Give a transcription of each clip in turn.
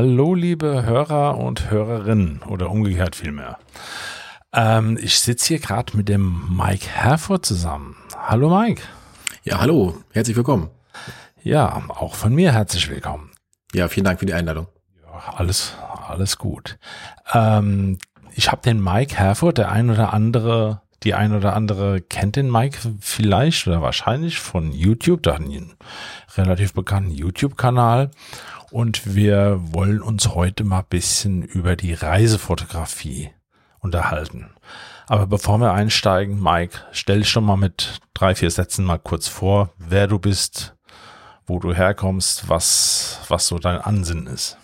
Hallo, liebe Hörer und Hörerinnen oder umgekehrt vielmehr. Ähm, ich sitze hier gerade mit dem Mike Herford zusammen. Hallo Mike. Ja, hallo, herzlich willkommen. Ja, auch von mir herzlich willkommen. Ja, vielen Dank für die Einladung. Ja, alles, alles gut. Ähm, ich habe den Mike Herford, der ein oder andere die ein oder andere kennt den Mike vielleicht oder wahrscheinlich von YouTube, da einen relativ bekannten YouTube-Kanal. Und wir wollen uns heute mal bisschen über die Reisefotografie unterhalten. Aber bevor wir einsteigen, Mike, stell dich schon mal mit drei, vier Sätzen mal kurz vor, wer du bist, wo du herkommst, was, was so dein Ansinnen ist.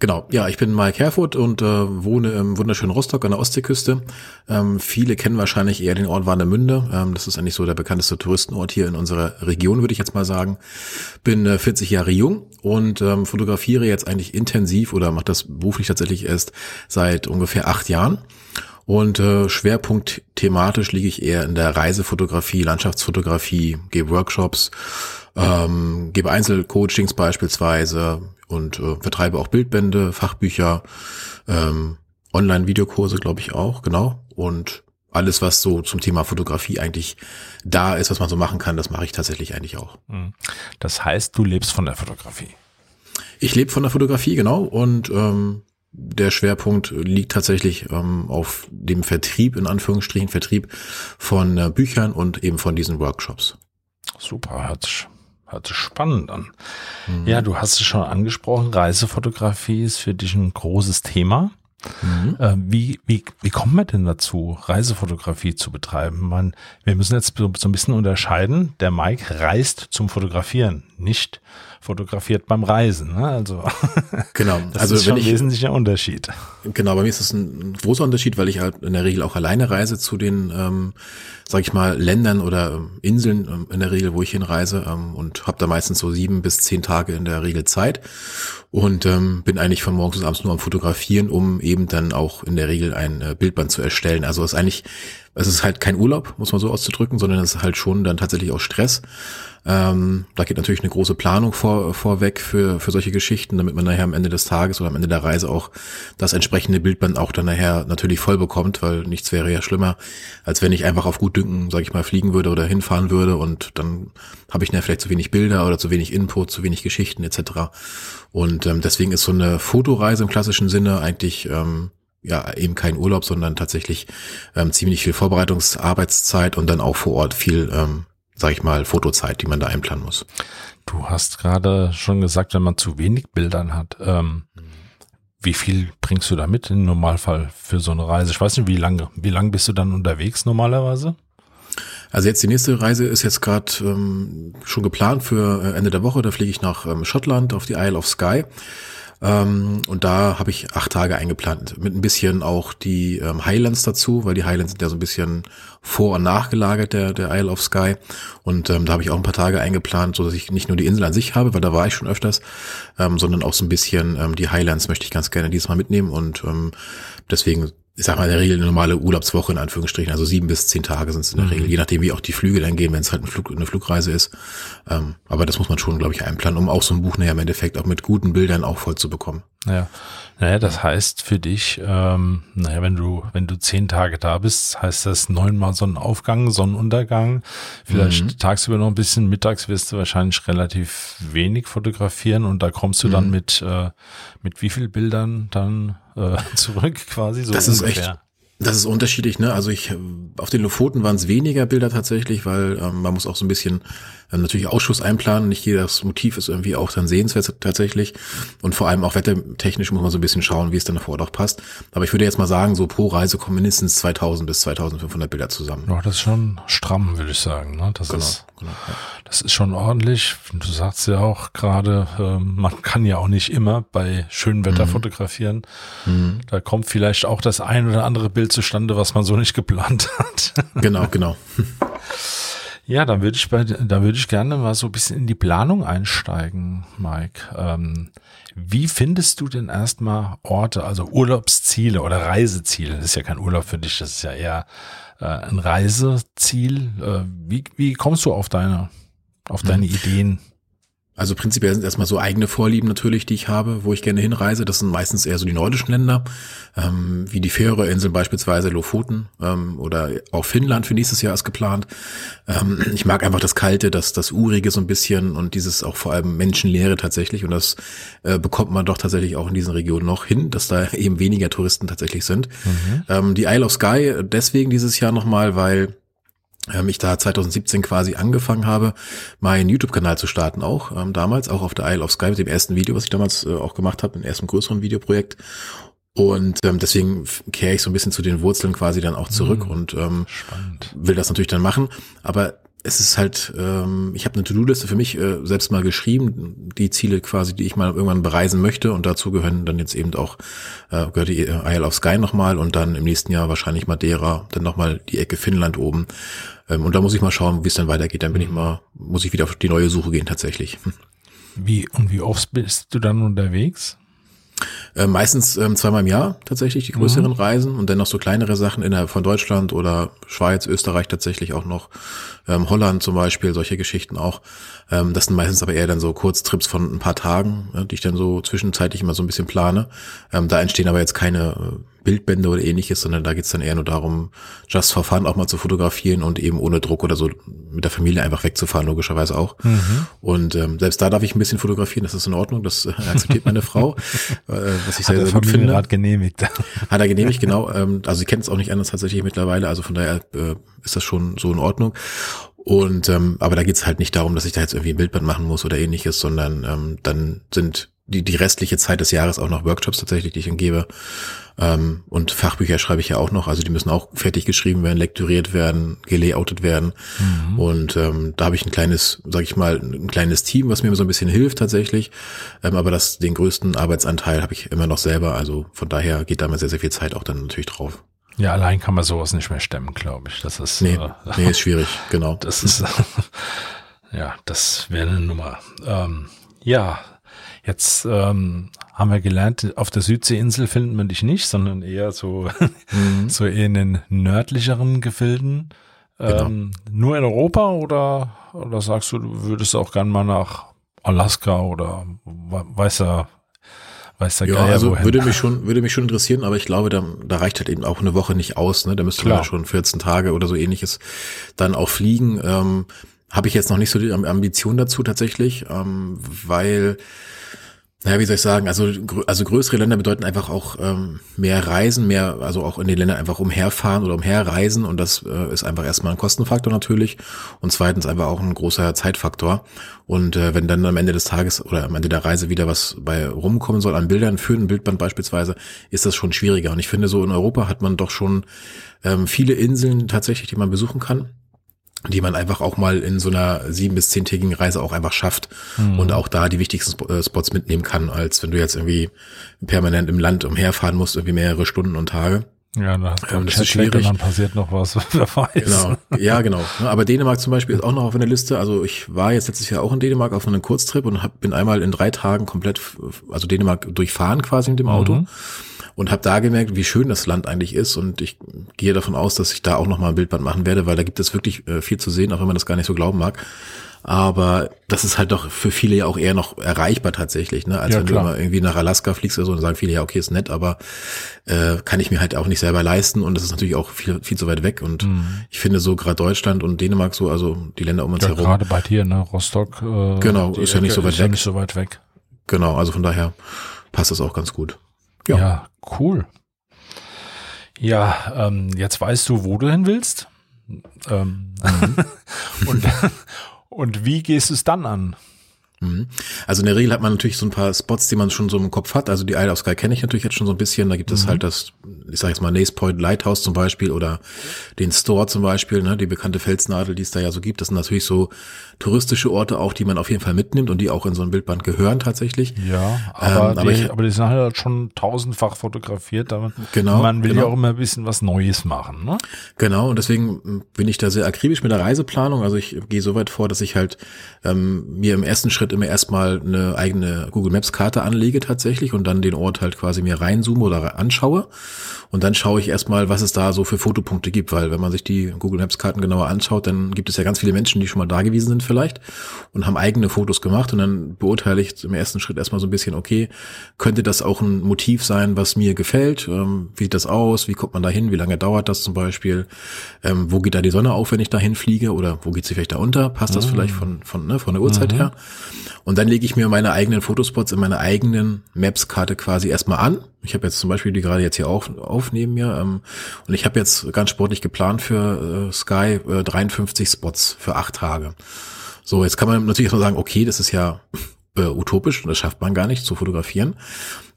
Genau, ja, ich bin Mike Herfurt und äh, wohne im wunderschönen Rostock an der Ostseeküste. Ähm, viele kennen wahrscheinlich eher den Ort Warnemünde. Ähm, das ist eigentlich so der bekannteste Touristenort hier in unserer Region, würde ich jetzt mal sagen. Bin äh, 40 Jahre jung und ähm, fotografiere jetzt eigentlich intensiv oder mache das beruflich tatsächlich erst seit ungefähr acht Jahren. Und äh, Schwerpunkt thematisch liege ich eher in der Reisefotografie, Landschaftsfotografie, gebe Workshops, ähm, gebe Einzelcoachings beispielsweise, und äh, vertreibe auch Bildbände, Fachbücher, ähm, Online-Videokurse, glaube ich auch, genau. Und alles, was so zum Thema Fotografie eigentlich da ist, was man so machen kann, das mache ich tatsächlich eigentlich auch. Mhm. Das heißt, du lebst von der Fotografie. Ich lebe von der Fotografie, genau. Und ähm, der Schwerpunkt liegt tatsächlich ähm, auf dem Vertrieb, in Anführungsstrichen Vertrieb von äh, Büchern und eben von diesen Workshops. Super, hört Hört sich spannend an. Mhm. Ja, du hast es schon angesprochen, Reisefotografie ist für dich ein großes Thema. Mhm. Äh, wie, wie, wie kommt man denn dazu, Reisefotografie zu betreiben? Man, wir müssen jetzt so, so ein bisschen unterscheiden. Der Mike reist zum Fotografieren, nicht fotografiert beim Reisen. Ne? Also genau, das also ist schon ein wesentlicher Unterschied. Genau, bei mir ist das ein großer Unterschied, weil ich halt in der Regel auch alleine reise zu den, ähm, sag ich mal, Ländern oder ähm, Inseln ähm, in der Regel, wo ich hinreise ähm, und habe da meistens so sieben bis zehn Tage in der Regel Zeit und ähm, bin eigentlich von morgens bis abends nur am Fotografieren, um eben dann auch in der Regel ein äh, Bildband zu erstellen. Also ist eigentlich, es ist halt kein Urlaub, muss man so auszudrücken, sondern es ist halt schon dann tatsächlich auch Stress. Ähm, da geht natürlich eine große Planung vor, vorweg für, für solche Geschichten, damit man nachher am Ende des Tages oder am Ende der Reise auch das entsprechende Bildband auch dann nachher natürlich voll bekommt, weil nichts wäre ja schlimmer, als wenn ich einfach auf gut Dünken, sag ich mal, fliegen würde oder hinfahren würde und dann habe ich nachher vielleicht zu wenig Bilder oder zu wenig Input, zu wenig Geschichten etc. Und ähm, deswegen ist so eine Fotoreise im klassischen Sinne eigentlich ähm, ja eben kein Urlaub, sondern tatsächlich ähm, ziemlich viel Vorbereitungsarbeitszeit und dann auch vor Ort viel ähm, sag ich mal, Fotozeit, die man da einplanen muss. Du hast gerade schon gesagt, wenn man zu wenig Bildern hat, ähm, wie viel bringst du da mit im Normalfall für so eine Reise? Ich weiß nicht, wie lange, wie lang bist du dann unterwegs normalerweise? Also jetzt die nächste Reise ist jetzt gerade ähm, schon geplant für äh, Ende der Woche. Da fliege ich nach ähm, Schottland auf die Isle of Skye. Ähm, und da habe ich acht Tage eingeplant, mit ein bisschen auch die ähm, Highlands dazu, weil die Highlands sind ja so ein bisschen vor- und nachgelagert der, der Isle of Sky. Und ähm, da habe ich auch ein paar Tage eingeplant, so dass ich nicht nur die Insel an sich habe, weil da war ich schon öfters, ähm, sondern auch so ein bisschen ähm, die Highlands möchte ich ganz gerne diesmal mitnehmen. Und ähm, deswegen ich sag mal, in der Regel eine normale Urlaubswoche in Anführungsstrichen, also sieben bis zehn Tage sind es in der mhm. Regel, je nachdem, wie auch die Flüge dann gehen, wenn es halt ein Flug, eine Flugreise ist. Ähm, aber das muss man schon, glaube ich, einplanen, um auch so ein Buch nachher im Endeffekt auch mit guten Bildern auch voll zu bekommen. Ja, naja, das heißt für dich, ähm, naja, wenn du, wenn du zehn Tage da bist, heißt das neunmal Sonnenaufgang, Sonnenuntergang, vielleicht mhm. tagsüber noch ein bisschen, mittags wirst du wahrscheinlich relativ wenig fotografieren und da kommst du mhm. dann mit, äh, mit wie viel Bildern dann äh, zurück quasi so das ungefähr. Ist echt, das ist unterschiedlich, ne? Also ich auf den Lofoten waren es weniger Bilder tatsächlich, weil ähm, man muss auch so ein bisschen ähm, natürlich Ausschuss einplanen. Nicht jedes Motiv ist irgendwie auch dann sehenswert tatsächlich. Und vor allem auch wettertechnisch muss man so ein bisschen schauen, wie es dann vor Ort auch passt. Aber ich würde jetzt mal sagen, so pro Reise kommen mindestens 2000 bis 2500 Bilder zusammen. Ja, das ist schon stramm, würde ich sagen. Ne? Das genau, ist, genau, das ist schon ordentlich. Du sagst ja auch gerade, äh, man kann ja auch nicht immer bei schönem Wetter mhm. fotografieren. Mhm. Da kommt vielleicht auch das ein oder andere Bild zustande, was man so nicht geplant hat. Genau, genau. Ja, dann würde ich bei, da würde ich gerne mal so ein bisschen in die Planung einsteigen, Mike. Ähm, wie findest du denn erstmal Orte, also Urlaubsziele oder Reiseziele? Das ist ja kein Urlaub für dich, das ist ja eher äh, ein Reiseziel. Äh, wie, wie kommst du auf deine, auf deine hm. Ideen? Also prinzipiell sind erstmal so eigene Vorlieben natürlich, die ich habe, wo ich gerne hinreise. Das sind meistens eher so die nordischen Länder, ähm, wie die Färöerinseln beispielsweise, Lofoten ähm, oder auch Finnland für nächstes Jahr ist geplant. Ähm, ich mag einfach das Kalte, das, das Urige so ein bisschen und dieses auch vor allem Menschenleere tatsächlich. Und das äh, bekommt man doch tatsächlich auch in diesen Regionen noch hin, dass da eben weniger Touristen tatsächlich sind. Mhm. Ähm, die Isle of Skye deswegen dieses Jahr nochmal, weil ähm, ich da 2017 quasi angefangen habe, meinen YouTube-Kanal zu starten auch, ähm, damals, auch auf der Isle of Sky mit dem ersten Video, was ich damals äh, auch gemacht habe, im ersten größeren Videoprojekt. Und ähm, deswegen kehre ich so ein bisschen zu den Wurzeln quasi dann auch zurück mhm. und ähm, will das natürlich dann machen. Aber es ist halt, ähm, ich habe eine To-Do-Liste für mich äh, selbst mal geschrieben, die Ziele quasi, die ich mal irgendwann bereisen möchte und dazu gehören dann jetzt eben auch, äh, gehört die Isle of Sky nochmal und dann im nächsten Jahr wahrscheinlich Madeira, dann nochmal die Ecke Finnland oben ähm, und da muss ich mal schauen, wie es dann weitergeht, dann bin ich mal, muss ich wieder auf die neue Suche gehen tatsächlich. Wie und wie oft bist du dann unterwegs? Äh, meistens ähm, zweimal im Jahr tatsächlich die größeren mhm. Reisen und dann noch so kleinere Sachen innerhalb von Deutschland oder Schweiz, Österreich tatsächlich auch noch, ähm, Holland zum Beispiel, solche Geschichten auch. Ähm, das sind meistens aber eher dann so Kurztrips von ein paar Tagen, ja, die ich dann so zwischenzeitlich immer so ein bisschen plane. Ähm, da entstehen aber jetzt keine äh, Bildbände oder ähnliches, sondern da geht's dann eher nur darum, just for fun auch mal zu fotografieren und eben ohne Druck oder so mit der Familie einfach wegzufahren, logischerweise auch. Mhm. Und ähm, selbst da darf ich ein bisschen fotografieren, das ist in Ordnung, das äh, akzeptiert meine Frau, äh, was ich sehr, sehr gut finde. Hat genehmigt. Hat er genehmigt, genau. Ähm, also sie kennt es auch nicht anders tatsächlich mittlerweile, also von daher äh, ist das schon so in Ordnung. Und ähm, aber da geht's halt nicht darum, dass ich da jetzt irgendwie ein Bildband machen muss oder ähnliches, sondern ähm, dann sind die, die restliche Zeit des Jahres auch noch Workshops tatsächlich, die ich gebe. Ähm, und Fachbücher schreibe ich ja auch noch, also die müssen auch fertig geschrieben werden, lektoriert werden, gelayoutet werden. Mhm. Und ähm, da habe ich ein kleines, sag ich mal, ein kleines Team, was mir so ein bisschen hilft tatsächlich. Ähm, aber das, den größten Arbeitsanteil habe ich immer noch selber. Also von daher geht da mal sehr, sehr viel Zeit auch dann natürlich drauf. Ja, allein kann man sowas nicht mehr stemmen, glaube ich. Das ist, nee, äh, nee, ist schwierig, genau. Das ist, ja, das wäre eine Nummer. Ähm, ja, Jetzt ähm, haben wir gelernt, auf der Südseeinsel findet man dich nicht, sondern eher so, mhm. so eher in den nördlicheren Gefilden. Genau. Ähm, nur in Europa oder, oder sagst du, du würdest auch gern mal nach Alaska oder weißer, weißer ja, Geier also wohin. würde mich schon, würde mich schon interessieren, aber ich glaube, da, da reicht halt eben auch eine Woche nicht aus, ne? Da müsste Klar. man schon 14 Tage oder so ähnliches dann auch fliegen. Ähm, Habe ich jetzt noch nicht so die Ambition dazu tatsächlich, ähm, weil naja, wie soll ich sagen, also, also größere Länder bedeuten einfach auch ähm, mehr Reisen, mehr, also auch in den Ländern einfach umherfahren oder umherreisen und das äh, ist einfach erstmal ein Kostenfaktor natürlich und zweitens einfach auch ein großer Zeitfaktor und äh, wenn dann am Ende des Tages oder am Ende der Reise wieder was bei rumkommen soll an Bildern für ein Bildband beispielsweise, ist das schon schwieriger und ich finde so in Europa hat man doch schon ähm, viele Inseln tatsächlich, die man besuchen kann die man einfach auch mal in so einer sieben- bis zehntägigen Reise auch einfach schafft mhm. und auch da die wichtigsten äh, Spots mitnehmen kann, als wenn du jetzt irgendwie permanent im Land umherfahren musst, irgendwie mehrere Stunden und Tage. Ja, da ähm, das ist schwierig. Und dann passiert noch was, wer weiß. Genau, ja, genau. Aber Dänemark zum Beispiel ist auch noch auf einer Liste. Also ich war jetzt letztes Jahr auch in Dänemark auf einem Kurztrip und hab, bin einmal in drei Tagen komplett, also Dänemark durchfahren quasi mit dem Auto. Mhm und habe da gemerkt, wie schön das Land eigentlich ist und ich gehe davon aus, dass ich da auch noch mal ein Bildband machen werde, weil da gibt es wirklich äh, viel zu sehen, auch wenn man das gar nicht so glauben mag. Aber das ist halt doch für viele ja auch eher noch erreichbar tatsächlich, ne? Als ja, wenn klar. du immer irgendwie nach Alaska fliegst oder so und sagen viele, ja, okay, ist nett, aber äh, kann ich mir halt auch nicht selber leisten und das ist natürlich auch viel, viel zu weit weg. Und mhm. ich finde so gerade Deutschland und Dänemark so, also die Länder um uns ja, herum. Gerade bei dir, ne? Rostock. Äh, genau, ist ja nicht so weit ist weg. Ja nicht so weit weg. Genau, also von daher passt das auch ganz gut. Ja, ja cool. Ja, ähm, jetzt weißt du, wo du hin willst. Ähm, mhm. und, und wie gehst du es dann an? Mhm. Also in der Regel hat man natürlich so ein paar Spots, die man schon so im Kopf hat. Also die Isle of Sky kenne ich natürlich jetzt schon so ein bisschen. Da gibt es mhm. halt das, ich sage jetzt mal Nace Point Lighthouse zum Beispiel oder den Store zum Beispiel, ne, die bekannte Felsnadel, die es da ja so gibt. Das sind natürlich so touristische Orte auch, die man auf jeden Fall mitnimmt und die auch in so ein Bildband gehören tatsächlich. Ja, aber, ähm, aber, die, ich, aber die sind halt schon tausendfach fotografiert. Damit genau. Man will genau. ja auch immer ein bisschen was Neues machen. Ne? Genau, und deswegen bin ich da sehr akribisch mit der Reiseplanung. Also ich gehe so weit vor, dass ich halt ähm, mir im ersten Schritt immer erstmal eine eigene Google Maps Karte anlege tatsächlich und dann den Ort halt quasi mir reinzoome oder anschaue Und dann schaue ich erstmal, was es da so für Fotopunkte gibt, weil wenn man sich die Google Maps Karten genauer anschaut, dann gibt es ja ganz viele Menschen, die schon mal da gewesen sind vielleicht und haben eigene Fotos gemacht und dann beurteile ich im ersten Schritt erstmal so ein bisschen, okay, könnte das auch ein Motiv sein, was mir gefällt? Ähm, wie sieht das aus? Wie kommt man da hin? Wie lange dauert das zum Beispiel? Ähm, wo geht da die Sonne auf, wenn ich da hinfliege? Oder wo geht sie vielleicht da unter? Passt das mhm. vielleicht von, von, ne, von der Uhrzeit mhm. her? Und dann lege ich mir meine eigenen Fotospots in meiner eigenen Maps-Karte quasi erstmal an. Ich habe jetzt zum Beispiel die gerade jetzt hier auf, auf neben mir. Ähm, und ich habe jetzt ganz sportlich geplant für äh, Sky äh, 53 Spots für acht Tage. So, jetzt kann man natürlich erstmal sagen, okay, das ist ja äh, utopisch und das schafft man gar nicht zu fotografieren.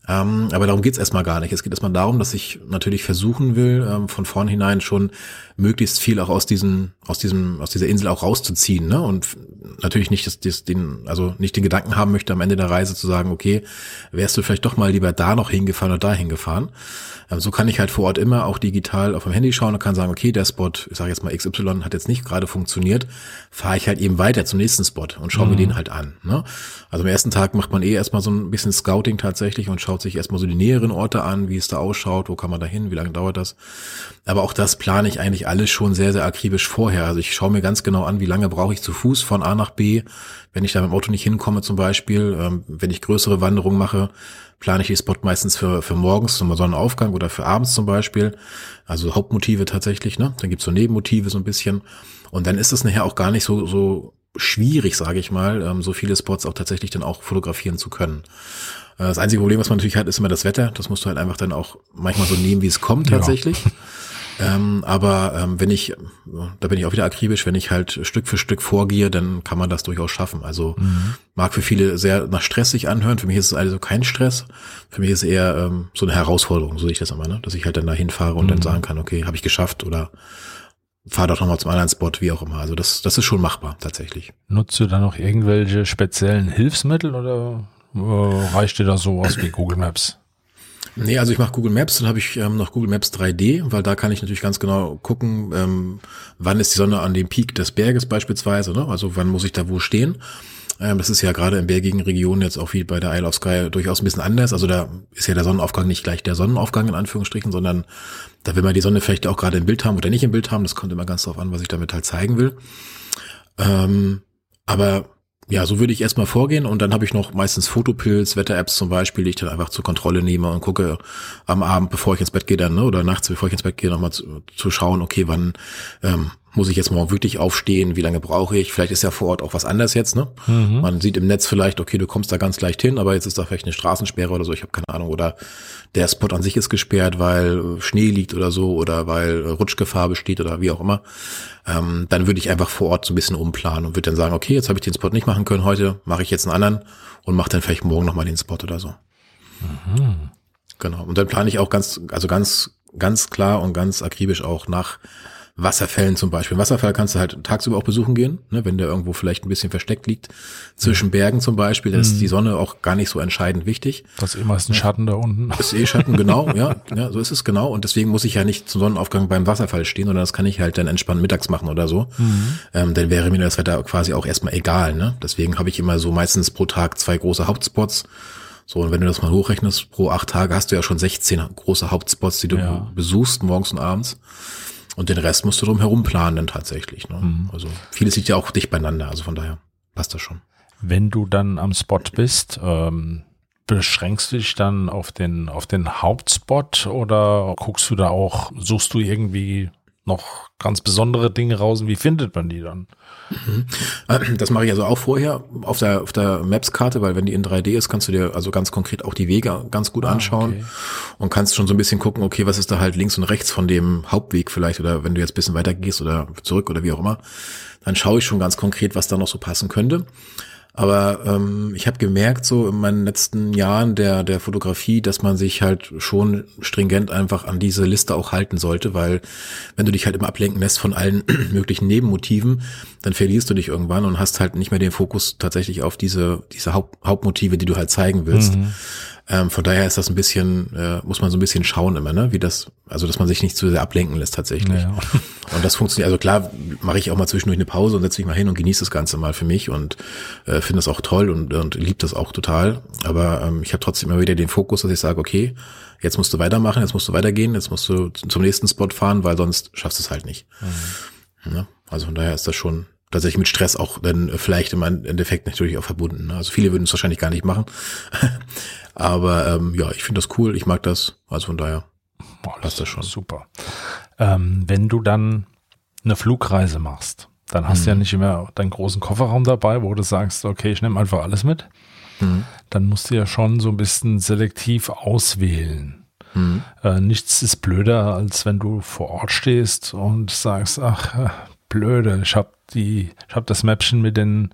Ähm, aber darum geht's erstmal gar nicht. Es geht erstmal darum, dass ich natürlich versuchen will, ähm, von vornherein schon möglichst viel auch aus diesem, aus diesem, aus dieser Insel auch rauszuziehen, ne? Und natürlich nicht das, das, den, also nicht den Gedanken haben möchte, am Ende der Reise zu sagen, okay, wärst du vielleicht doch mal lieber da noch hingefahren oder da hingefahren. Ähm, so kann ich halt vor Ort immer auch digital auf dem Handy schauen und kann sagen, okay, der Spot, ich sage jetzt mal XY, hat jetzt nicht gerade funktioniert, fahre ich halt eben weiter zum nächsten Spot und schaue mhm. mir den halt an. Ne? Also am ersten Tag macht man eh erstmal so ein bisschen Scouting tatsächlich und schaut sich erstmal so die näheren Orte an, wie es da ausschaut, wo kann man da hin, wie lange dauert das. Aber auch das plane ich eigentlich alles schon sehr, sehr akribisch vorher. Also ich schaue mir ganz genau an, wie lange brauche ich zu Fuß von A nach B, wenn ich da mit dem Auto nicht hinkomme zum Beispiel. Ähm, wenn ich größere Wanderungen mache, plane ich die Spot meistens für, für morgens zum Sonnenaufgang oder für abends zum Beispiel. Also Hauptmotive tatsächlich, ne? Dann gibt's so Nebenmotive so ein bisschen. Und dann ist es nachher auch gar nicht so, so schwierig, sage ich mal, ähm, so viele Spots auch tatsächlich dann auch fotografieren zu können. Äh, das einzige Problem, was man natürlich hat, ist immer das Wetter. Das musst du halt einfach dann auch manchmal so nehmen, wie es kommt tatsächlich. Ja. Ähm, aber ähm, wenn ich, da bin ich auch wieder akribisch, wenn ich halt Stück für Stück vorgehe, dann kann man das durchaus schaffen. Also mhm. mag für viele sehr nach Stress sich anhören. Für mich ist es also kein Stress. Für mich ist es eher ähm, so eine Herausforderung, so sehe ich das immer, ne? dass ich halt dann da hinfahre und mhm. dann sagen kann, okay, habe ich geschafft oder fahr doch nochmal zum anderen Spot, wie auch immer. Also das, das ist schon machbar tatsächlich. Nutzt du da noch irgendwelche speziellen Hilfsmittel oder äh, reicht dir da sowas wie Google Maps? Nee, also ich mache Google Maps, dann habe ich ähm, noch Google Maps 3D, weil da kann ich natürlich ganz genau gucken, ähm, wann ist die Sonne an dem Peak des Berges beispielsweise, ne? also wann muss ich da wo stehen. Ähm, das ist ja gerade in bergigen Regionen jetzt auch wie bei der Isle of Sky durchaus ein bisschen anders. Also da ist ja der Sonnenaufgang nicht gleich der Sonnenaufgang in Anführungsstrichen, sondern da will man die Sonne vielleicht auch gerade im Bild haben oder nicht im Bild haben. Das kommt immer ganz darauf an, was ich damit halt zeigen will. Ähm, aber ja, so würde ich erstmal vorgehen und dann habe ich noch meistens Fotopilz, Wetter-Apps zum Beispiel, die ich dann einfach zur Kontrolle nehme und gucke am Abend, bevor ich ins Bett gehe dann, ne, oder nachts, bevor ich ins Bett gehe, nochmal zu, zu schauen, okay, wann ähm, muss ich jetzt morgen wirklich aufstehen, wie lange brauche ich? Vielleicht ist ja vor Ort auch was anders jetzt, ne? Mhm. Man sieht im Netz vielleicht, okay, du kommst da ganz leicht hin, aber jetzt ist da vielleicht eine Straßensperre oder so, ich habe keine Ahnung, oder der Spot an sich ist gesperrt, weil Schnee liegt oder so, oder weil Rutschgefahr besteht oder wie auch immer. Ähm, dann würde ich einfach vor Ort so ein bisschen umplanen und würde dann sagen, okay, jetzt habe ich den Spot nicht machen können heute, mache ich jetzt einen anderen und mache dann vielleicht morgen nochmal den Spot oder so. Mhm. Genau. Und dann plane ich auch ganz, also ganz, ganz klar und ganz akribisch auch nach Wasserfällen zum Beispiel. Wasserfall kannst du halt tagsüber auch besuchen gehen, ne, wenn der irgendwo vielleicht ein bisschen versteckt liegt. Zwischen. Bergen zum Beispiel, da ist die mhm. Sonne auch gar nicht so entscheidend wichtig. Das ist eh meist ein Schatten da unten. Das ist eh Schatten, genau, ja, ja, so ist es genau. Und deswegen muss ich ja nicht zum Sonnenaufgang beim Wasserfall stehen, sondern das kann ich halt dann entspannt mittags machen oder so. Mhm. Ähm, dann wäre mir das Wetter quasi auch erstmal egal. Ne? Deswegen habe ich immer so meistens pro Tag zwei große Hauptspots. So, und wenn du das mal hochrechnest, pro acht Tage hast du ja schon 16 große Hauptspots, die du ja. besuchst, morgens und abends. Und den Rest musst du drum herum planen tatsächlich. Ne? Mhm. Also vieles liegt ja auch dicht beieinander, also von daher passt das schon. Wenn du dann am Spot bist, ähm, beschränkst du dich dann auf den, auf den Hauptspot oder guckst du da auch, suchst du irgendwie noch ganz besondere Dinge raus? Wie findet man die dann? Mhm. Das mache ich also auch vorher auf der, auf der Maps-Karte, weil wenn die in 3D ist, kannst du dir also ganz konkret auch die Wege ganz gut ah, anschauen okay. und kannst schon so ein bisschen gucken, okay, was ist da halt links und rechts von dem Hauptweg vielleicht oder wenn du jetzt bisschen weiter gehst oder zurück oder wie auch immer, dann schaue ich schon ganz konkret, was da noch so passen könnte. Aber ähm, ich habe gemerkt, so in meinen letzten Jahren der, der Fotografie, dass man sich halt schon stringent einfach an diese Liste auch halten sollte, weil wenn du dich halt immer ablenken lässt von allen möglichen Nebenmotiven, dann verlierst du dich irgendwann und hast halt nicht mehr den Fokus tatsächlich auf diese, diese Haupt, Hauptmotive, die du halt zeigen willst. Mhm. Ähm, von daher ist das ein bisschen, äh, muss man so ein bisschen schauen immer, ne? wie das Also, dass man sich nicht zu sehr ablenken lässt tatsächlich. Ja. Und das funktioniert. Also klar, mache ich auch mal zwischendurch eine Pause und setze mich mal hin und genieße das Ganze mal für mich und äh, finde das auch toll und, und liebe das auch total. Aber ähm, ich habe trotzdem immer wieder den Fokus, dass ich sage, okay, jetzt musst du weitermachen, jetzt musst du weitergehen, jetzt musst du zum nächsten Spot fahren, weil sonst schaffst du es halt nicht. Mhm. Ja, also von daher ist das schon tatsächlich mit Stress auch dann vielleicht im Endeffekt natürlich auch verbunden. Ne? Also viele würden es wahrscheinlich gar nicht machen. Aber ähm, ja, ich finde das cool, ich mag das. Also von daher Boah, passt das schon. Super. Ähm, wenn du dann eine Flugreise machst, dann hast mhm. du ja mhm. nicht immer deinen großen Kofferraum dabei, wo du sagst, okay, ich nehme einfach alles mit. Mhm. Dann musst du ja schon so ein bisschen selektiv auswählen. Mhm. Äh, nichts ist blöder, als wenn du vor Ort stehst und sagst, ach, äh, blöde, ich habe die, ich habe das Mäppchen mit den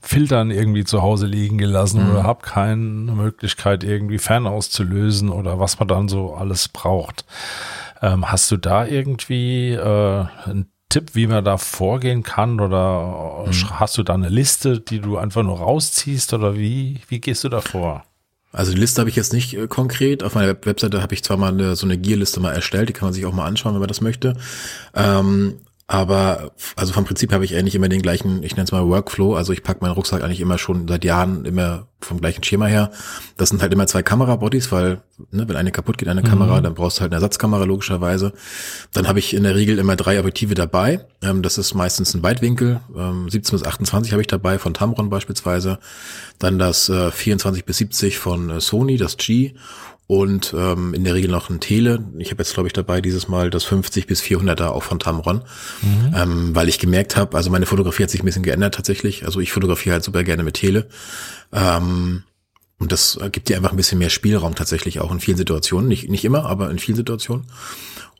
Filtern irgendwie zu Hause liegen gelassen mhm. oder habe keine Möglichkeit irgendwie fernauszulösen oder was man dann so alles braucht. Ähm, hast du da irgendwie äh, einen Tipp, wie man da vorgehen kann oder mhm. hast du da eine Liste, die du einfach nur rausziehst oder wie, wie gehst du da vor? Also die Liste habe ich jetzt nicht äh, konkret. Auf meiner Webseite habe ich zwar mal eine, so eine Gearliste mal erstellt, die kann man sich auch mal anschauen, wenn man das möchte. Ähm, aber also vom Prinzip habe ich eigentlich immer den gleichen, ich nenne es mal Workflow. Also ich packe meinen Rucksack eigentlich immer schon seit Jahren immer vom gleichen Schema her. Das sind halt immer zwei Kamerabodies, weil ne, wenn eine kaputt geht, eine mhm. Kamera, dann brauchst du halt eine Ersatzkamera logischerweise. Dann habe ich in der Regel immer drei Objektive dabei. Ähm, das ist meistens ein Weitwinkel. Ähm, 17 bis 28 habe ich dabei von Tamron beispielsweise. Dann das äh, 24 bis 70 von äh, Sony, das G und ähm, in der Regel noch ein Tele. Ich habe jetzt, glaube ich, dabei dieses Mal das 50 bis 400er auch von Tamron, mhm. ähm, weil ich gemerkt habe, also meine Fotografie hat sich ein bisschen geändert tatsächlich. Also ich fotografiere halt super gerne mit Tele. Ähm, und das gibt dir einfach ein bisschen mehr Spielraum tatsächlich auch in vielen Situationen. Nicht, nicht immer, aber in vielen Situationen.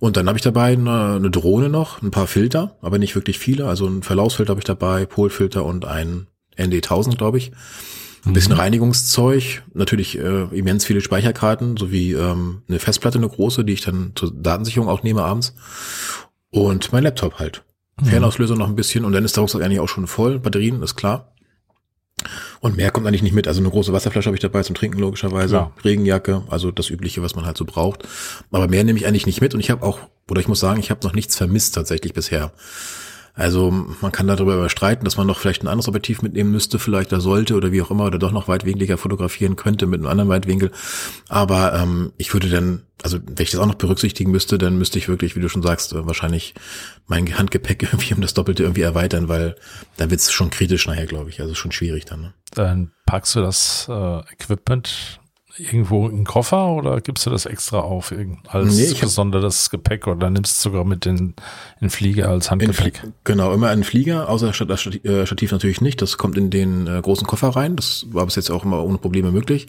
Und dann habe ich dabei eine, eine Drohne noch, ein paar Filter, aber nicht wirklich viele. Also ein Verlaufsfilter habe ich dabei, Polfilter und ein ND1000, glaube ich. Ein bisschen mhm. Reinigungszeug, natürlich äh, immens viele Speicherkarten, sowie ähm, eine Festplatte, eine große, die ich dann zur Datensicherung auch nehme abends. Und mein Laptop halt. Mhm. Fernauslöser noch ein bisschen und dann ist der Rucksack eigentlich auch schon voll. Batterien, ist klar. Und mehr kommt eigentlich nicht mit. Also eine große Wasserflasche habe ich dabei zum Trinken logischerweise. Klar. Regenjacke, also das Übliche, was man halt so braucht. Aber mehr nehme ich eigentlich nicht mit und ich habe auch, oder ich muss sagen, ich habe noch nichts vermisst tatsächlich bisher. Also man kann darüber überstreiten, dass man noch vielleicht ein anderes Objektiv mitnehmen müsste, vielleicht da sollte oder wie auch immer, oder doch noch weitwinkliger fotografieren könnte mit einem anderen Weitwinkel. Aber ähm, ich würde dann, also wenn ich das auch noch berücksichtigen müsste, dann müsste ich wirklich, wie du schon sagst, äh, wahrscheinlich mein Handgepäck irgendwie um das Doppelte irgendwie erweitern, weil dann wird's schon kritisch nachher, glaube ich. Also schon schwierig dann. Ne? Dann packst du das äh, Equipment irgendwo in den Koffer oder gibst du das extra auf als nee, besonderes Gepäck oder nimmst du sogar mit in den Flieger als Handgepäck? In, genau, immer einen Flieger, außer das äh, Stativ natürlich nicht. Das kommt in den äh, großen Koffer rein. Das war bis jetzt auch immer ohne Probleme möglich.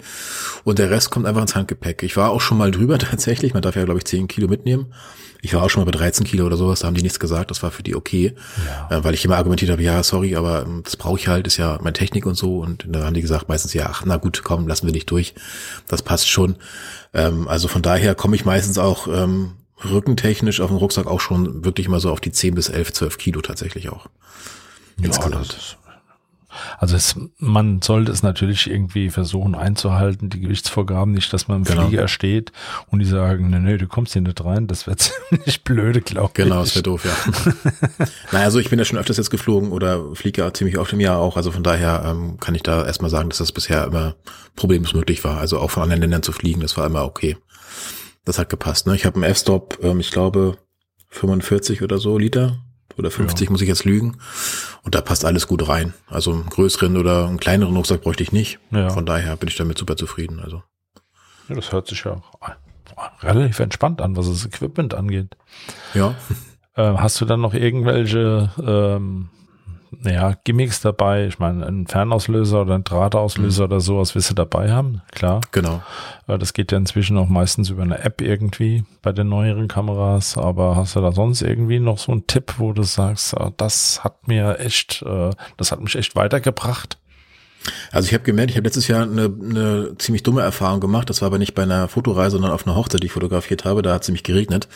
Und der Rest kommt einfach ins Handgepäck. Ich war auch schon mal drüber tatsächlich. Man darf ja, glaube ich, 10 Kilo mitnehmen. Ich war auch schon mal bei 13 Kilo oder sowas, da haben die nichts gesagt, das war für die okay, ja. äh, weil ich immer argumentiert habe, ja, sorry, aber ähm, das brauche ich halt, ist ja meine Technik und so und da haben die gesagt meistens, ja, ach, na gut, komm, lassen wir dich durch, das passt schon. Ähm, also von daher komme ich meistens auch ähm, rückentechnisch auf dem Rucksack auch schon wirklich mal so auf die 10 bis 11, 12 Kilo tatsächlich auch. Ja, das also es, man sollte es natürlich irgendwie versuchen einzuhalten, die Gewichtsvorgaben, nicht, dass man im genau. Flieger steht und die sagen, nee, nee, du kommst hier nicht rein, das wäre ziemlich blöde, glaube ich. Genau, das wäre doof, ja. naja, also ich bin ja schon öfters jetzt geflogen oder fliege ja ziemlich oft im Jahr auch, also von daher ähm, kann ich da erstmal sagen, dass das bisher immer problemlos möglich war. Also auch von anderen Ländern zu fliegen, das war immer okay. Das hat gepasst. Ne? Ich habe einen F-Stop, ähm, ich glaube 45 oder so Liter oder 50 ja. muss ich jetzt lügen. Und da passt alles gut rein. Also einen größeren oder einen kleineren Rucksack bräuchte ich nicht. Ja. Von daher bin ich damit super zufrieden. Also. Ja, das hört sich ja auch relativ entspannt an, was das Equipment angeht. Ja. Äh, hast du dann noch irgendwelche ähm, naja, Gimmicks dabei. Ich meine, ein Fernauslöser oder ein Drahtauslöser mhm. oder sowas wirst du dabei haben, klar. Genau. Äh, das geht ja inzwischen auch meistens über eine App irgendwie bei den neueren Kameras. Aber hast du da sonst irgendwie noch so einen Tipp, wo du sagst, ah, das hat mir echt, äh, das hat mich echt weitergebracht? Also ich habe gemerkt, ich habe letztes Jahr eine, eine ziemlich dumme Erfahrung gemacht. Das war aber nicht bei einer Fotoreise, sondern auf einer Hochzeit, die ich fotografiert habe. Da hat es nämlich geregnet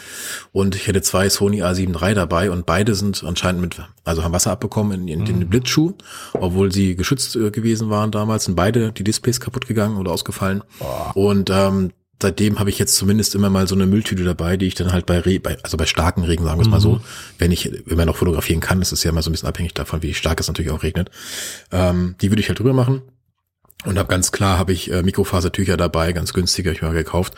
und ich hatte zwei Sony A7 III dabei und beide sind anscheinend mit, also haben Wasser abbekommen in, in, in den mhm. Blitzschuh, obwohl sie geschützt äh, gewesen waren damals. Sind beide die Displays kaputt gegangen oder ausgefallen. Oh. Und ähm, seitdem habe ich jetzt zumindest immer mal so eine Mülltüte dabei, die ich dann halt bei, Re bei also bei starken Regen, sagen wir es mal so, mhm. wenn ich immer noch fotografieren kann, das ist ja mal so ein bisschen abhängig davon, wie stark es natürlich auch regnet, ähm, die würde ich halt drüber machen. Und habe ganz klar habe ich äh, Mikrofasertücher dabei, ganz günstiger, ich mal gekauft.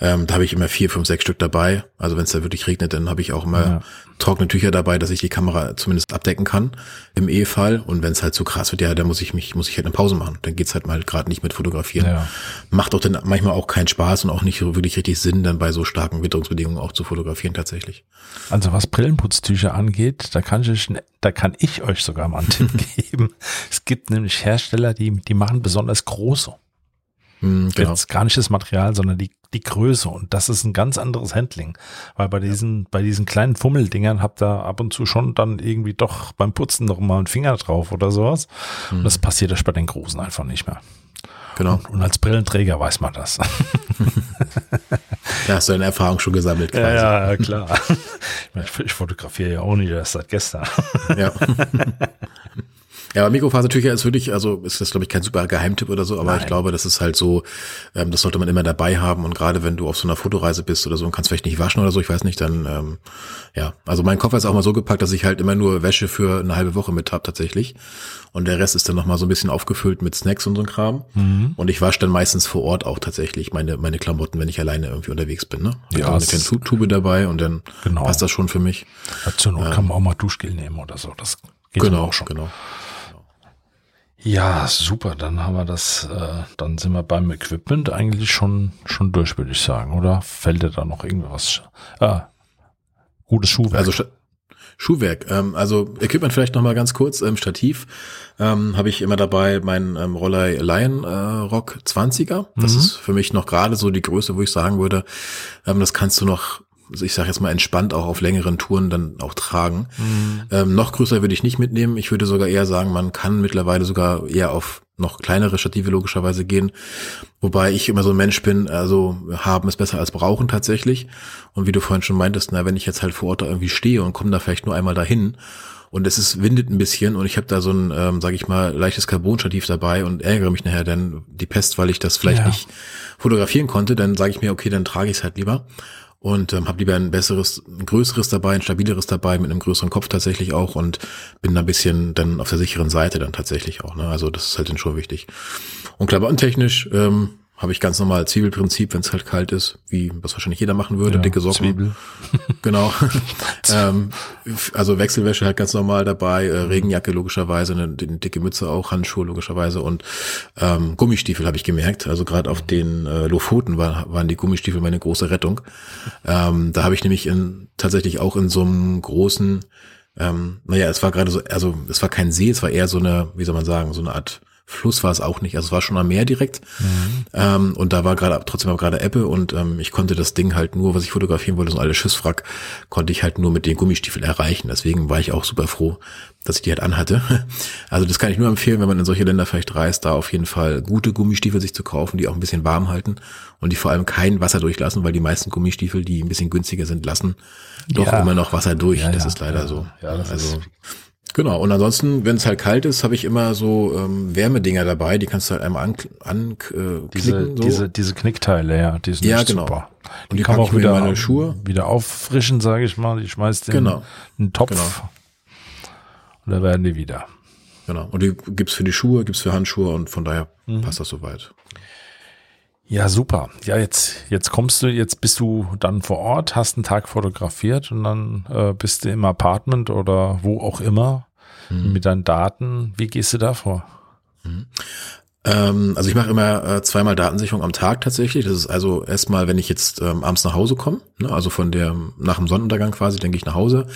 Ähm, da habe ich immer vier, fünf, sechs Stück dabei. Also wenn es da wirklich regnet, dann habe ich auch immer ja. Trockene Tücher dabei, dass ich die Kamera zumindest abdecken kann im E-Fall. Und wenn es halt zu krass wird, ja, dann muss ich mich, muss ich halt eine Pause machen. Dann geht's halt mal gerade nicht mit Fotografieren. Ja. Macht doch dann manchmal auch keinen Spaß und auch nicht wirklich richtig Sinn, dann bei so starken Witterungsbedingungen auch zu fotografieren tatsächlich. Also was Brillenputztücher angeht, da kann ich, da kann ich euch sogar mal einen Tipp geben. Es gibt nämlich Hersteller, die, die machen besonders große. Hm, genau. Jetzt gar nicht das Material, sondern die, die Größe. Und das ist ein ganz anderes Handling. Weil bei diesen, ja. bei diesen kleinen Fummeldingern habt ihr ab und zu schon dann irgendwie doch beim Putzen noch mal einen Finger drauf oder sowas. Mhm. Und das passiert euch bei den Großen einfach nicht mehr. Genau. Und, und als Brillenträger weiß man das. da hast du deine Erfahrung schon gesammelt. Quasi. Ja, ja, klar. Ich, ich fotografiere ja auch nicht erst seit gestern. Ja. Ja, aber Mikrofasertücher ist wirklich, also ist das glaube ich kein super Geheimtipp oder so, aber Nein. ich glaube, das ist halt so, ähm, das sollte man immer dabei haben und gerade wenn du auf so einer Fotoreise bist oder so und kannst vielleicht nicht waschen oder so, ich weiß nicht, dann ähm, ja, also mein Koffer ist auch mal so gepackt, dass ich halt immer nur Wäsche für eine halbe Woche mit hab tatsächlich und der Rest ist dann nochmal so ein bisschen aufgefüllt mit Snacks und so ein Kram mhm. und ich wasche dann meistens vor Ort auch tatsächlich meine meine Klamotten, wenn ich alleine irgendwie unterwegs bin, ne? Ich ja, habe eine kleine Tube dabei und dann genau. passt das schon für mich. Ja, zur Not ähm, kann man auch mal Duschgel nehmen oder so, das geht genau, auch schon. Genau. Ja, super. Dann haben wir das, äh, dann sind wir beim Equipment eigentlich schon, schon durch, würde ich sagen, oder? Fällt dir da noch irgendwas? Ah, gutes Schuhwerk. Also Schuhwerk. Ähm, also Equipment vielleicht nochmal ganz kurz. Ähm, Stativ ähm, habe ich immer dabei mein ähm, Rollei Lion äh, Rock 20er. Das mhm. ist für mich noch gerade so die Größe, wo ich sagen würde, ähm, das kannst du noch ich sage jetzt mal entspannt auch auf längeren Touren dann auch tragen. Mhm. Ähm, noch größer würde ich nicht mitnehmen. Ich würde sogar eher sagen, man kann mittlerweile sogar eher auf noch kleinere Stative logischerweise gehen. Wobei ich immer so ein Mensch bin, also haben ist besser als brauchen tatsächlich. Und wie du vorhin schon meintest, na, wenn ich jetzt halt vor Ort da irgendwie stehe und komme da vielleicht nur einmal dahin und es ist windet ein bisschen und ich habe da so ein, ähm, sage ich mal, leichtes Carbonstativ dabei und ärgere mich nachher dann die Pest, weil ich das vielleicht ja. nicht fotografieren konnte, dann sage ich mir, okay, dann trage ich es halt lieber und ähm, habe lieber ein besseres, ein größeres dabei, ein stabileres dabei, mit einem größeren Kopf tatsächlich auch und bin da ein bisschen dann auf der sicheren Seite dann tatsächlich auch. Ne? Also das ist halt dann schon wichtig. Und klamottentechnisch ähm, habe ich ganz normal Zwiebelprinzip, wenn es halt kalt ist, wie was wahrscheinlich jeder machen würde, ja, dicke Socken. Zwiebel. Genau. ähm, also Wechselwäsche halt ganz normal dabei, äh, Regenjacke logischerweise, eine, eine, dicke Mütze auch, Handschuhe logischerweise und ähm, Gummistiefel habe ich gemerkt. Also gerade auf den äh, Lofoten war, waren die Gummistiefel meine große Rettung. Ähm, da habe ich nämlich in, tatsächlich auch in so einem großen, ähm, naja, es war gerade so, also es war kein See, es war eher so eine, wie soll man sagen, so eine Art Fluss war es auch nicht. Also es war schon am Meer direkt. Mhm. Ähm, und da war gerade trotzdem auch gerade Ebbe und ähm, ich konnte das Ding halt nur, was ich fotografieren wollte, so ein altes Schiffswrack, konnte ich halt nur mit den Gummistiefeln erreichen. Deswegen war ich auch super froh, dass ich die halt anhatte. Also das kann ich nur empfehlen, wenn man in solche Länder vielleicht reist, da auf jeden Fall gute Gummistiefel sich zu kaufen, die auch ein bisschen warm halten und die vor allem kein Wasser durchlassen, weil die meisten Gummistiefel, die ein bisschen günstiger sind, lassen doch ja. immer noch Wasser durch. Ja, das ja, ist leider so. Ja, das also ist Genau, und ansonsten, wenn es halt kalt ist, habe ich immer so ähm, Wärmedinger dabei, die kannst du halt einmal anklicken. An, äh, diese, so. diese, diese Knickteile, ja, die sind ja, genau. super. Und die, die kann man auch wieder, meine Schuhe. wieder auffrischen, sage ich mal. Ich schmeiß den genau. in den Topf genau. und da werden die wieder. Genau, und die gibt's für die Schuhe, gibt's für Handschuhe und von daher mhm. passt das soweit. Ja, super. Ja, jetzt, jetzt kommst du, jetzt bist du dann vor Ort, hast einen Tag fotografiert und dann äh, bist du im Apartment oder wo auch immer mhm. mit deinen Daten. Wie gehst du da vor? Mhm. Ähm, also ich mache immer äh, zweimal Datensicherung am Tag tatsächlich. Das ist also erstmal, wenn ich jetzt ähm, abends nach Hause komme, ne, also von der nach dem Sonnenuntergang quasi, denke ich nach Hause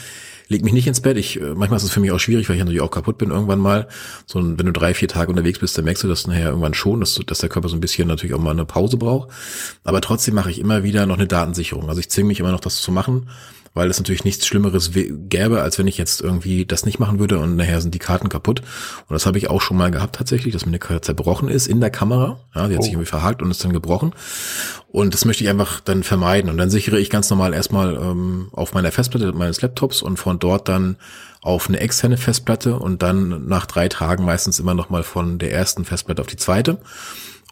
leg mich nicht ins Bett. Ich, äh, manchmal ist es für mich auch schwierig, weil ich natürlich auch kaputt bin irgendwann mal. So, wenn du drei, vier Tage unterwegs bist, dann merkst du das nachher irgendwann schon, dass, dass der Körper so ein bisschen natürlich auch mal eine Pause braucht. Aber trotzdem mache ich immer wieder noch eine Datensicherung. Also ich zwinge mich immer noch, das zu machen weil es natürlich nichts Schlimmeres gäbe, als wenn ich jetzt irgendwie das nicht machen würde und nachher sind die Karten kaputt. Und das habe ich auch schon mal gehabt tatsächlich, dass mir eine Karte zerbrochen ist in der Kamera. Ja, die hat oh. sich irgendwie verhakt und ist dann gebrochen. Und das möchte ich einfach dann vermeiden. Und dann sichere ich ganz normal erstmal ähm, auf meiner Festplatte meines Laptops und von dort dann auf eine externe Festplatte und dann nach drei Tagen meistens immer noch mal von der ersten Festplatte auf die zweite.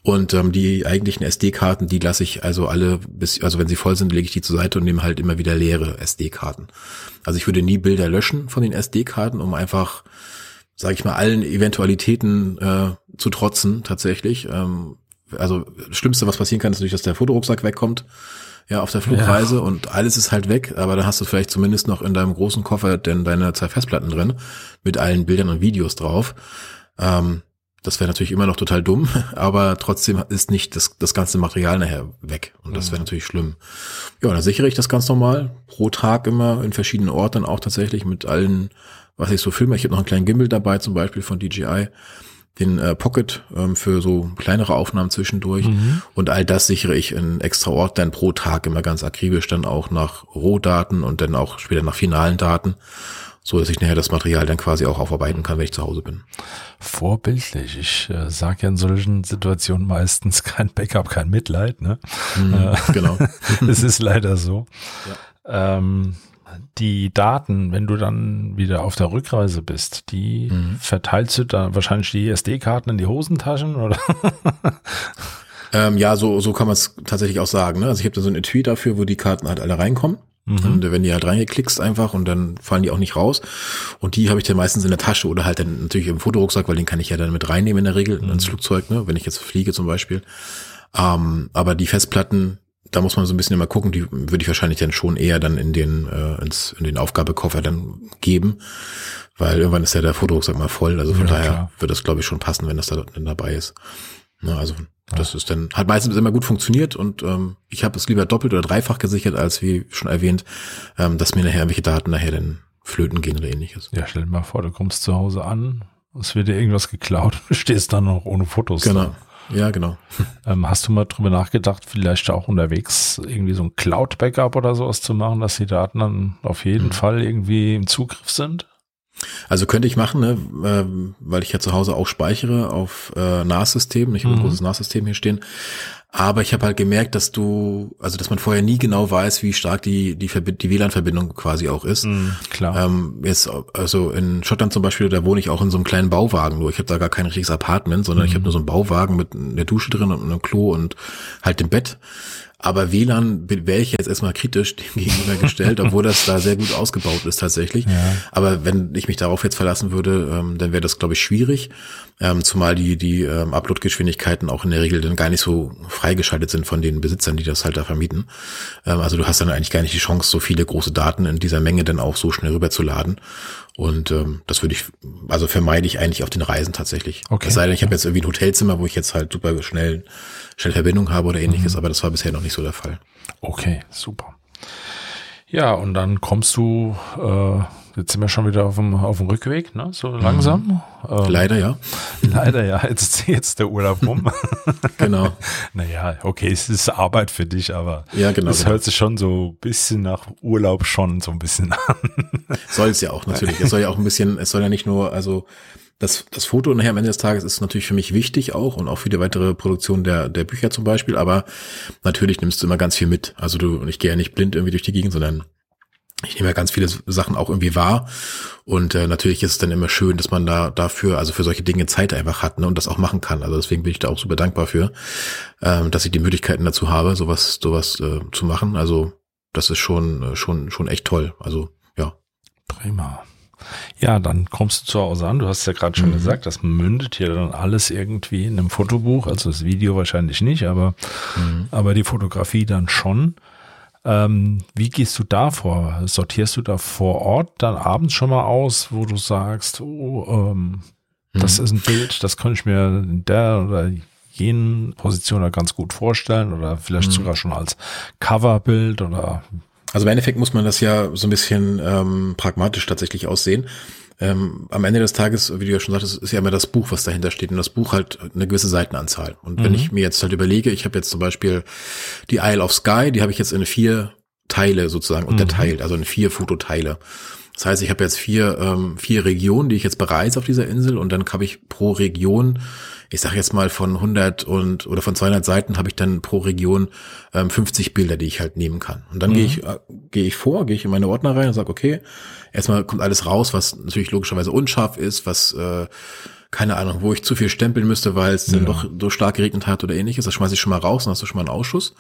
Und ähm, die eigentlichen SD-Karten, die lasse ich also alle, bis, also wenn sie voll sind, lege ich die zur Seite und nehme halt immer wieder leere SD-Karten. Also ich würde nie Bilder löschen von den SD-Karten, um einfach, sage ich mal, allen Eventualitäten äh, zu trotzen tatsächlich. Ähm, also das Schlimmste, was passieren kann, ist natürlich, dass der Fotorucksack wegkommt ja, auf der Flugreise ja. und alles ist halt weg, aber dann hast du vielleicht zumindest noch in deinem großen Koffer denn deine zwei Festplatten drin mit allen Bildern und Videos drauf. Ähm, das wäre natürlich immer noch total dumm, aber trotzdem ist nicht das, das ganze Material nachher weg. Und das wäre mhm. natürlich schlimm. Ja, dann sichere ich das ganz normal. Pro Tag immer in verschiedenen Orten auch tatsächlich mit allen, was ich so filme. Ich habe noch einen kleinen Gimbal dabei, zum Beispiel von DJI. Den äh, Pocket ähm, für so kleinere Aufnahmen zwischendurch. Mhm. Und all das sichere ich in extra Ort dann pro Tag immer ganz akribisch dann auch nach Rohdaten und dann auch später nach finalen Daten so dass ich nachher das Material dann quasi auch aufarbeiten kann, wenn ich zu Hause bin. Vorbildlich. Ich äh, sage ja in solchen Situationen meistens kein Backup, kein Mitleid. Ne? Mhm, äh, genau. Es ist leider so. Ja. Ähm, die Daten, wenn du dann wieder auf der Rückreise bist, die mhm. verteilst du dann wahrscheinlich die SD-Karten in die Hosentaschen oder? ähm, ja, so, so kann man es tatsächlich auch sagen. Ne? Also ich habe da so ein Etui dafür, wo die Karten halt alle reinkommen. Mhm. Und wenn die halt reingeklickst einfach und dann fallen die auch nicht raus. Und die habe ich dann meistens in der Tasche oder halt dann natürlich im Fotorucksack, weil den kann ich ja dann mit reinnehmen in der Regel mhm. ins Flugzeug, ne, wenn ich jetzt fliege zum Beispiel. Ähm, aber die Festplatten, da muss man so ein bisschen immer gucken, die würde ich wahrscheinlich dann schon eher dann in den, äh, ins, in den Aufgabekoffer dann geben. Weil irgendwann ist ja der Fotorucksack mal voll. Also von ja, daher klar. wird das, glaube ich, schon passen, wenn das da dann dabei ist. Ne, also das ist dann, hat meistens immer gut funktioniert und ähm, ich habe es lieber doppelt oder dreifach gesichert, als wie schon erwähnt, ähm, dass mir nachher irgendwelche Daten nachher dann flöten gehen oder ähnliches. Ja, stell dir mal vor, du kommst zu Hause an, es wird dir irgendwas geklaut, du stehst dann noch ohne Fotos. Genau. Da. Ja, genau. Ähm, hast du mal drüber nachgedacht, vielleicht auch unterwegs irgendwie so ein Cloud-Backup oder sowas zu machen, dass die Daten dann auf jeden mhm. Fall irgendwie im Zugriff sind? Also könnte ich machen, ne, äh, weil ich ja zu Hause auch speichere auf äh, NAS-Systemen. Ich habe mhm. ein großes NAS-System hier stehen. Aber ich habe halt gemerkt, dass du, also dass man vorher nie genau weiß, wie stark die die, die WLAN-Verbindung quasi auch ist. Mhm, klar. Ähm, jetzt also in Schottland zum Beispiel, da wohne ich auch in so einem kleinen Bauwagen. Nur ich habe da gar kein richtiges Apartment, sondern mhm. ich habe nur so einen Bauwagen mit einer Dusche drin und einem Klo und halt dem Bett. Aber WLAN wäre ich jetzt erstmal kritisch dem gegenübergestellt, obwohl das da sehr gut ausgebaut ist tatsächlich. Ja. Aber wenn ich mich darauf jetzt verlassen würde, ähm, dann wäre das, glaube ich, schwierig. Ähm, zumal die, die ähm, Upload-Geschwindigkeiten auch in der Regel dann gar nicht so freigeschaltet sind von den Besitzern, die das halt da vermieten. Ähm, also du hast dann eigentlich gar nicht die Chance, so viele große Daten in dieser Menge dann auch so schnell rüberzuladen. Und ähm, das würde ich, also vermeide ich eigentlich auf den Reisen tatsächlich. Okay. Es sei denn, ich habe jetzt irgendwie ein Hotelzimmer, wo ich jetzt halt super schnell, schnell Verbindung habe oder ähnliches, mhm. aber das war bisher noch nicht so der Fall. Okay, super. Ja, und dann kommst du äh, Jetzt sind wir schon wieder auf dem, auf dem Rückweg, ne? So langsam. Mhm. Ähm, leider ja. Leider ja. Jetzt ist jetzt der Urlaub rum. genau. naja, okay, es ist Arbeit für dich, aber ja, genau, es genau. hört sich schon so ein bisschen nach Urlaub schon so ein bisschen an. soll es ja auch natürlich. Es soll ja auch ein bisschen, es soll ja nicht nur, also das, das Foto nachher am Ende des Tages ist natürlich für mich wichtig auch und auch für die weitere Produktion der, der Bücher zum Beispiel, aber natürlich nimmst du immer ganz viel mit. Also du, und ich gehe ja nicht blind irgendwie durch die Gegend, sondern ich nehme ja ganz viele Sachen auch irgendwie wahr. Und äh, natürlich ist es dann immer schön, dass man da dafür, also für solche Dinge Zeit einfach hat ne, und das auch machen kann. Also deswegen bin ich da auch super dankbar für, ähm, dass ich die Möglichkeiten dazu habe, sowas, sowas äh, zu machen. Also das ist schon, äh, schon, schon echt toll. Also ja. Prima. Ja, dann kommst du zu Hause an. Du hast ja gerade schon mhm. gesagt, das mündet hier dann alles irgendwie in einem Fotobuch. Also das Video wahrscheinlich nicht, aber, mhm. aber die Fotografie dann schon. Ähm, wie gehst du da vor? Sortierst du da vor Ort dann abends schon mal aus, wo du sagst, oh, ähm, mhm. das ist ein Bild, das könnte ich mir in der oder jenen Position da ganz gut vorstellen oder vielleicht mhm. sogar schon als Coverbild oder also im Endeffekt muss man das ja so ein bisschen ähm, pragmatisch tatsächlich aussehen ähm, am Ende des Tages, wie du ja schon sagtest, ist ja immer das Buch, was dahinter steht und das Buch halt eine gewisse Seitenanzahl. Und mhm. wenn ich mir jetzt halt überlege, ich habe jetzt zum Beispiel die Isle of Sky, die habe ich jetzt in vier Teile sozusagen mhm. unterteilt, also in vier Fototeile. Das heißt, ich habe jetzt vier, ähm, vier Regionen, die ich jetzt bereise auf dieser Insel und dann habe ich pro Region ich sage jetzt mal von 100 und oder von 200 Seiten habe ich dann pro Region ähm, 50 Bilder, die ich halt nehmen kann. Und dann mhm. gehe ich äh, gehe ich vor, gehe ich in meine Ordner rein und sage, okay, erstmal kommt alles raus, was natürlich logischerweise unscharf ist, was äh, keine Ahnung, wo ich zu viel stempeln müsste, weil es ja. dann doch so stark geregnet hat oder ähnliches. Das schmeiße ich schon mal raus, dann hast du schon mal einen Ausschuss.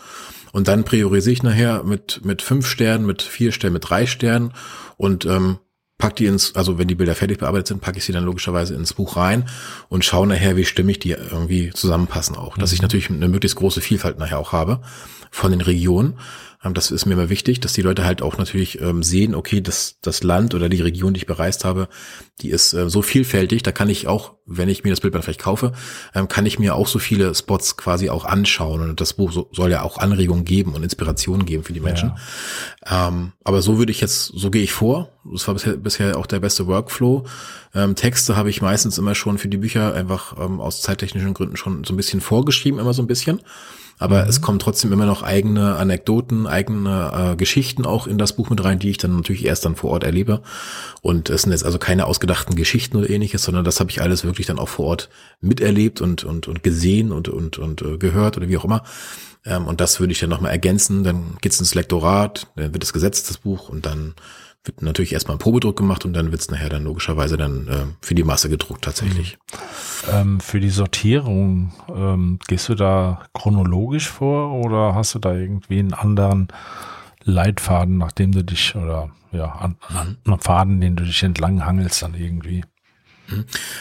Und dann priorisiere ich nachher mit, mit fünf Sternen, mit vier Sternen, mit drei Sternen und ähm, pack die ins, also wenn die Bilder fertig bearbeitet sind, packe ich sie dann logischerweise ins Buch rein und schaue nachher, wie stimmig die irgendwie zusammenpassen auch. Dass ich natürlich eine möglichst große Vielfalt nachher auch habe von den Regionen. Ähm, das ist mir immer wichtig, dass die Leute halt auch natürlich ähm, sehen, okay, das, das Land oder die Region, die ich bereist habe, die ist äh, so vielfältig, da kann ich auch, wenn ich mir das Bildband vielleicht kaufe, ähm, kann ich mir auch so viele Spots quasi auch anschauen. Und das Buch soll ja auch Anregungen geben und Inspirationen geben für die Menschen. Ja. Ähm, aber so würde ich jetzt, so gehe ich vor. Das war bisher, bisher auch der beste Workflow. Ähm, Texte habe ich meistens immer schon für die Bücher einfach ähm, aus zeittechnischen Gründen schon so ein bisschen vorgeschrieben, immer so ein bisschen aber mhm. es kommen trotzdem immer noch eigene Anekdoten, eigene äh, Geschichten auch in das Buch mit rein, die ich dann natürlich erst dann vor Ort erlebe. Und es sind jetzt also keine ausgedachten Geschichten oder ähnliches, sondern das habe ich alles wirklich dann auch vor Ort miterlebt und und und gesehen und und und äh, gehört oder wie auch immer. Ähm, und das würde ich dann nochmal ergänzen. Dann geht's ins Lektorat, dann wird es gesetzt, das Buch, und dann wird natürlich erstmal ein Probedruck gemacht und dann wird's nachher dann logischerweise dann äh, für die Masse gedruckt tatsächlich. Ähm, für die Sortierung, ähm, gehst du da chronologisch vor oder hast du da irgendwie einen anderen Leitfaden, nachdem du dich oder ja, an, an einem Faden, den du dich entlang hangelst dann irgendwie?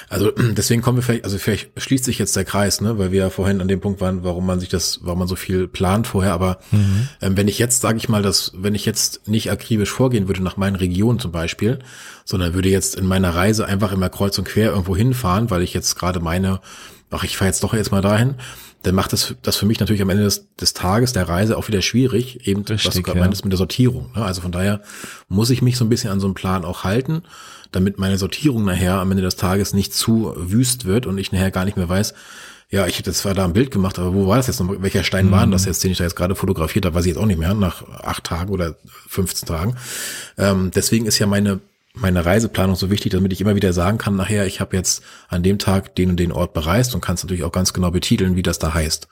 Also deswegen kommen wir vielleicht, also vielleicht schließt sich jetzt der Kreis, ne, weil wir ja vorhin an dem Punkt waren, warum man sich das, warum man so viel plant vorher. Aber mhm. ähm, wenn ich jetzt, sage ich mal, dass wenn ich jetzt nicht akribisch vorgehen würde nach meinen Regionen zum Beispiel, sondern würde jetzt in meiner Reise einfach immer kreuz und quer irgendwo hinfahren, weil ich jetzt gerade meine, ach, ich fahre jetzt doch jetzt mal dahin, dann macht das, das für mich natürlich am Ende des, des Tages der Reise auch wieder schwierig, eben Richtig, was du gerade ja. meintest mit der Sortierung. Ne? Also von daher muss ich mich so ein bisschen an so einen Plan auch halten damit meine Sortierung nachher am Ende des Tages nicht zu wüst wird und ich nachher gar nicht mehr weiß, ja, ich hätte zwar da ein Bild gemacht, aber wo war das jetzt noch? Welcher Stein mhm. war denn das jetzt, den ich da jetzt gerade fotografiert habe? Weiß ich jetzt auch nicht mehr, nach acht Tagen oder 15 Tagen. Ähm, deswegen ist ja meine, meine Reiseplanung so wichtig, damit ich immer wieder sagen kann, nachher, ich habe jetzt an dem Tag den und den Ort bereist und kann es natürlich auch ganz genau betiteln, wie das da heißt.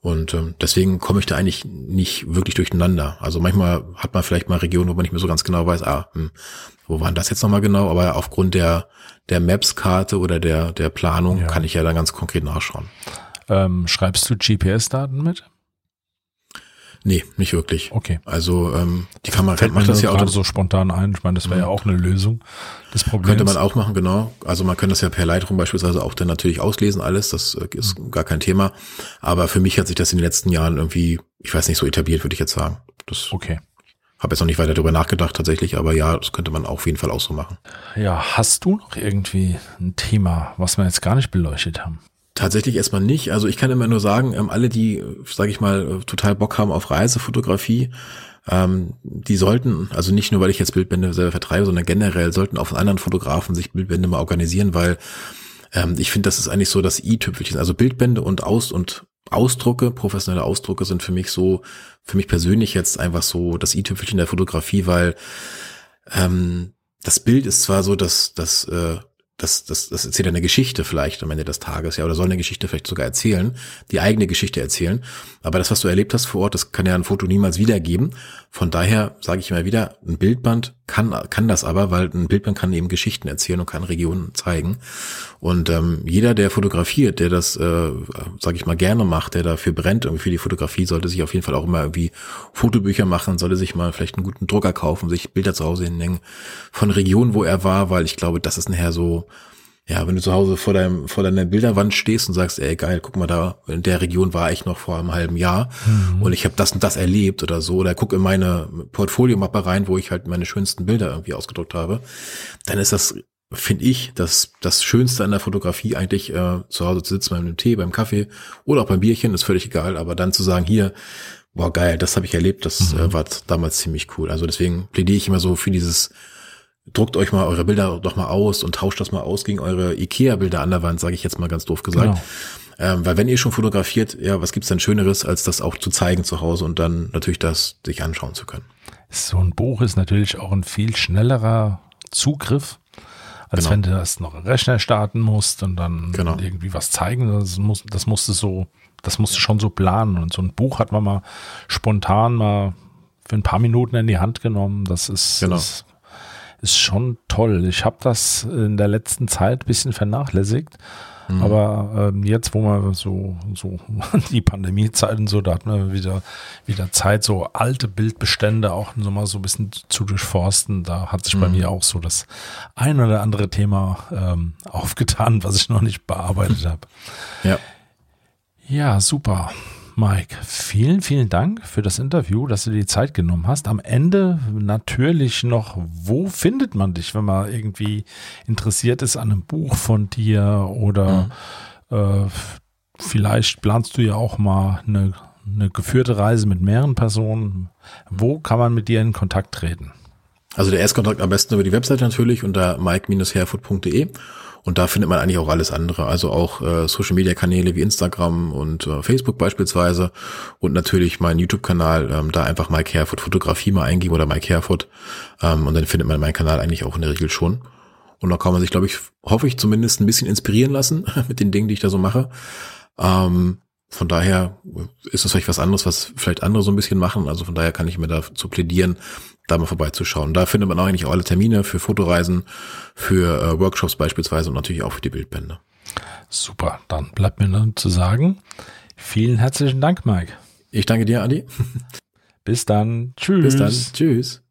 Und ähm, deswegen komme ich da eigentlich nicht wirklich durcheinander. Also manchmal hat man vielleicht mal Regionen, wo man nicht mehr so ganz genau weiß, ah, hm, wo waren das jetzt nochmal genau? Aber aufgrund der, der Maps-Karte oder der, der Planung ja. kann ich ja dann ganz konkret nachschauen. Ähm, schreibst du GPS-Daten mit? Nee, nicht wirklich. Okay. Also ähm, die Kamera Fällt macht das ja auch so spontan ein. Ich meine, das wäre ja. ja auch eine Lösung des Problems. Könnte man auch machen, genau. Also man könnte das ja per Lightroom beispielsweise auch dann natürlich auslesen alles. Das äh, ist mhm. gar kein Thema. Aber für mich hat sich das in den letzten Jahren irgendwie, ich weiß nicht, so etabliert, würde ich jetzt sagen. Das okay. Habe jetzt noch nicht weiter darüber nachgedacht tatsächlich, aber ja, das könnte man auf jeden Fall auch so machen. Ja, hast du noch irgendwie ein Thema, was wir jetzt gar nicht beleuchtet haben? Tatsächlich erstmal nicht. Also ich kann immer nur sagen, ähm, alle, die, sage ich mal, total Bock haben auf Reisefotografie, ähm, die sollten, also nicht nur, weil ich jetzt Bildbände selber vertreibe, sondern generell sollten auch von anderen Fotografen sich Bildbände mal organisieren, weil ähm, ich finde, das ist eigentlich so das i-Tüpfelchen. Also Bildbände und Aus- und Ausdrucke, professionelle Ausdrucke sind für mich so, für mich persönlich jetzt einfach so das i-Tüpfelchen der Fotografie, weil ähm, das Bild ist zwar so, dass das äh, das, das, das erzählt eine Geschichte vielleicht am Ende des Tages, ja, oder soll eine Geschichte vielleicht sogar erzählen, die eigene Geschichte erzählen. Aber das, was du erlebt hast vor Ort, das kann ja ein Foto niemals wiedergeben. Von daher sage ich immer wieder, ein Bildband kann, kann das aber, weil ein Bildband kann eben Geschichten erzählen und kann Regionen zeigen. Und ähm, jeder, der fotografiert, der das, äh, sage ich mal, gerne macht, der dafür brennt, irgendwie für die Fotografie, sollte sich auf jeden Fall auch immer irgendwie Fotobücher machen, sollte sich mal vielleicht einen guten Drucker kaufen, sich Bilder zu Hause hinhängen von Regionen, wo er war, weil ich glaube, das ist nachher so ja, wenn du zu Hause vor deinem, vor deiner Bilderwand stehst und sagst, ey geil, guck mal da, in der Region war ich noch vor einem halben Jahr mhm. und ich habe das und das erlebt oder so, oder guck in meine Portfoliomappe rein, wo ich halt meine schönsten Bilder irgendwie ausgedruckt habe, dann ist das, finde ich, das, das Schönste an der Fotografie eigentlich äh, zu Hause zu sitzen beim Tee, beim Kaffee oder auch beim Bierchen, ist völlig egal, aber dann zu sagen, hier, boah geil, das habe ich erlebt, das mhm. äh, war damals ziemlich cool. Also deswegen plädiere ich immer so für dieses druckt euch mal eure Bilder doch mal aus und tauscht das mal aus gegen eure Ikea-Bilder an der Wand, sage ich jetzt mal ganz doof gesagt. Genau. Ähm, weil wenn ihr schon fotografiert, ja, was gibt's denn Schöneres, als das auch zu zeigen zu Hause und dann natürlich das sich anschauen zu können. So ein Buch ist natürlich auch ein viel schnellerer Zugriff, als genau. wenn du das noch Rechner starten musst und dann genau. irgendwie was zeigen. Das, muss, das musst du so, das musst du schon so planen. Und so ein Buch hat man mal spontan mal für ein paar Minuten in die Hand genommen. Das ist, genau. das ist schon toll. Ich habe das in der letzten Zeit ein bisschen vernachlässigt. Mhm. Aber ähm, jetzt, wo man so, so die Pandemiezeiten so, da hat man wieder, wieder Zeit, so alte Bildbestände auch noch mal so ein bisschen zu durchforsten. Da hat sich mhm. bei mir auch so das ein oder andere Thema ähm, aufgetan, was ich noch nicht bearbeitet habe. Ja. Ja, super. Mike, vielen, vielen Dank für das Interview, dass du dir die Zeit genommen hast. Am Ende natürlich noch, wo findet man dich, wenn man irgendwie interessiert ist an einem Buch von dir oder mhm. äh, vielleicht planst du ja auch mal eine, eine geführte Reise mit mehreren Personen. Wo kann man mit dir in Kontakt treten? Also der Erstkontakt am besten über die Website natürlich unter mike-herfoot.de und da findet man eigentlich auch alles andere, also auch äh, Social-Media-Kanäle wie Instagram und äh, Facebook beispielsweise und natürlich mein YouTube-Kanal, ähm, da einfach Mike Herford Fotografie mal eingeben oder Mike Herford ähm, und dann findet man meinen Kanal eigentlich auch in der Regel schon. Und da kann man sich, glaube ich, hoffe ich zumindest ein bisschen inspirieren lassen mit den Dingen, die ich da so mache. Ähm, von daher ist das vielleicht was anderes, was vielleicht andere so ein bisschen machen. Also von daher kann ich mir dazu plädieren, da mal vorbeizuschauen. Da findet man auch eigentlich auch alle Termine für Fotoreisen, für äh, Workshops beispielsweise und natürlich auch für die Bildbände. Super, dann bleibt mir nur zu sagen, vielen herzlichen Dank, Mike. Ich danke dir, Adi. Bis dann. Tschüss. Bis dann. Tschüss.